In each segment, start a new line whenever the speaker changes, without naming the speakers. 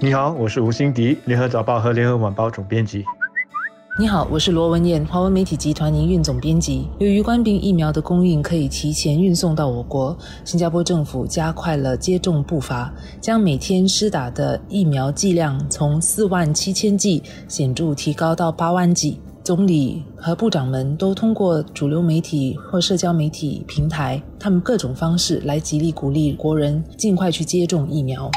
你好，我是吴欣迪，联合早报和联合晚报总编辑。
你好，我是罗文燕，华文媒体集团营运总编辑。由于官兵疫苗的供应可以提前运送到我国，新加坡政府加快了接种步伐，将每天施打的疫苗剂量从四万七千剂显著提高到八万剂。总理和部长们都通过主流媒体或社交媒体平台，他们各种方式来极力鼓励国人尽快去接种疫苗。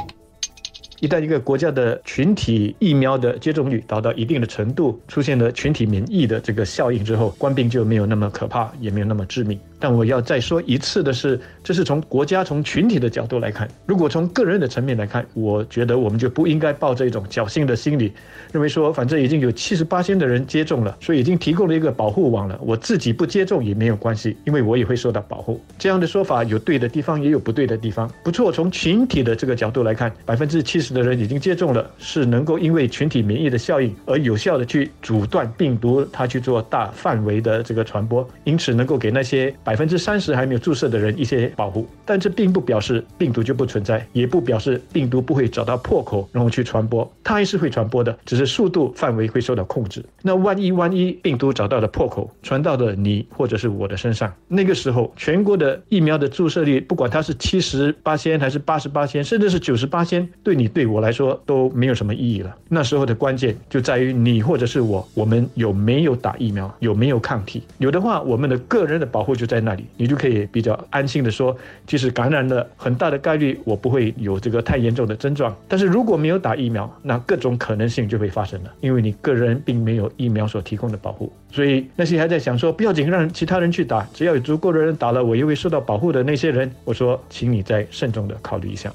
一旦一个国家的群体疫苗的接种率达到一定的程度，出现了群体免疫的这个效应之后，官病就没有那么可怕，也没有那么致命。但我要再说一次的是，这是从国家、从群体的角度来看。如果从个人的层面来看，我觉得我们就不应该抱着一种侥幸的心理，认为说反正已经有七十八千的人接种了，所以已经提供了一个保护网了，我自己不接种也没有关系，因为我也会受到保护。这样的说法有对的地方，也有不对的地方。不错，从群体的这个角度来看，百分之七十的人已经接种了，是能够因为群体免疫的效应而有效的去阻断病毒它去做大范围的这个传播，因此能够给那些。百分之三十还没有注射的人一些保护，但这并不表示病毒就不存在，也不表示病毒不会找到破口然后去传播，它还是会传播的，只是速度范围会受到控制。那万一万一病毒找到了破口，传到了你或者是我的身上，那个时候全国的疫苗的注射率，不管它是七十八千还是八十八千，甚至是九十八千，对你对我来说都没有什么意义了。那时候的关键就在于你或者是我，我们有没有打疫苗，有没有抗体，有的话，我们的个人的保护就在。在那里，你就可以比较安心的说，即使感染了，很大的概率我不会有这个太严重的症状。但是如果没有打疫苗，那各种可能性就会发生了，因为你个人并没有疫苗所提供的保护。所以那些还在想说不要紧，让其他人去打，只要有足够的人打了，我又会受到保护的那些人，我说，请你再慎重的考虑一下。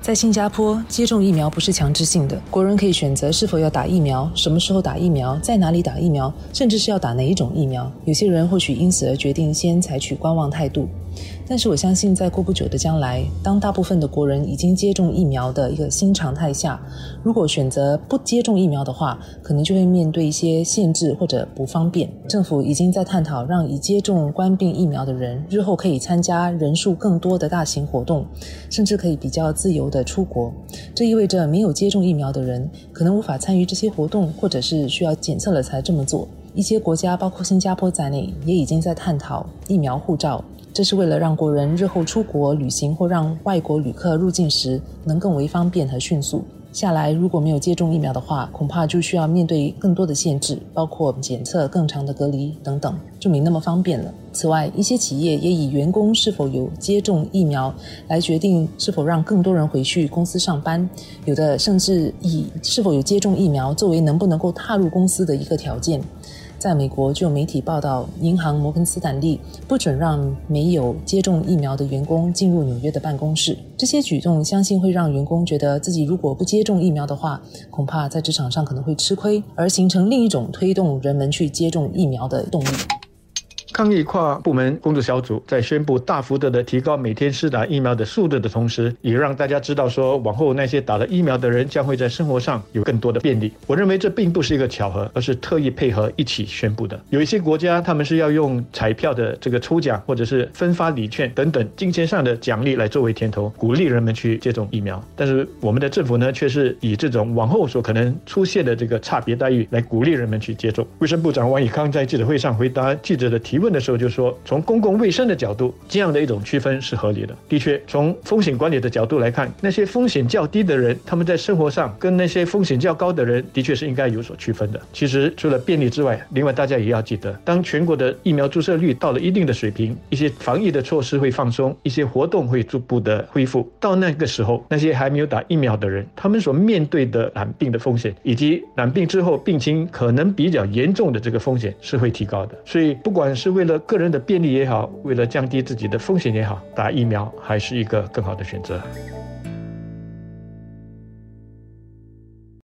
在新加坡，接种疫苗不是强制性的，国人可以选择是否要打疫苗，什么时候打疫苗，在哪里打疫苗，甚至是要打哪一种疫苗。有些人或许因此而决定先采取观望态度。但是我相信，在过不久的将来，当大部分的国人已经接种疫苗的一个新常态下，如果选择不接种疫苗的话，可能就会面对一些限制或者不方便。政府已经在探讨让已接种冠病疫苗的人日后可以参加人数更多的大型活动，甚至可以比较自由的出国。这意味着没有接种疫苗的人可能无法参与这些活动，或者是需要检测了才这么做。一些国家，包括新加坡在内，也已经在探讨疫苗护照。这是为了让国人日后出国旅行或让外国旅客入境时能更为方便和迅速。下来如果没有接种疫苗的话，恐怕就需要面对更多的限制，包括检测、更长的隔离等等，就没那么方便了。此外，一些企业也以员工是否有接种疫苗来决定是否让更多人回去公司上班，有的甚至以是否有接种疫苗作为能不能够踏入公司的一个条件。在美国，就有媒体报道，银行摩根斯坦利不准让没有接种疫苗的员工进入纽约的办公室。这些举动相信会让员工觉得自己如果不接种疫苗的话，恐怕在职场上可能会吃亏，而形成另一种推动人们去接种疫苗的动力。
抗疫跨部门工作小组在宣布大幅度的提高每天施打疫苗的速度的同时，也让大家知道说，往后那些打了疫苗的人将会在生活上有更多的便利。我认为这并不是一个巧合，而是特意配合一起宣布的。有一些国家他们是要用彩票的这个抽奖，或者是分发礼券等等金钱上的奖励来作为甜头，鼓励人们去接种疫苗。但是我们的政府呢，却是以这种往后所可能出现的这个差别待遇来鼓励人们去接种。卫生部长王以康在记者会上回答记者的提问。的时候就说，从公共卫生的角度，这样的一种区分是合理的。的确，从风险管理的角度来看，那些风险较低的人，他们在生活上跟那些风险较高的人，的确是应该有所区分的。其实，除了便利之外，另外大家也要记得，当全国的疫苗注射率到了一定的水平，一些防疫的措施会放松，一些活动会逐步的恢复。到那个时候，那些还没有打疫苗的人，他们所面对的染病的风险，以及染病之后病情可能比较严重的这个风险是会提高的。所以，不管是为了个人的便利也好，为了降低自己的风险也好，打疫苗还是一个更好的选择。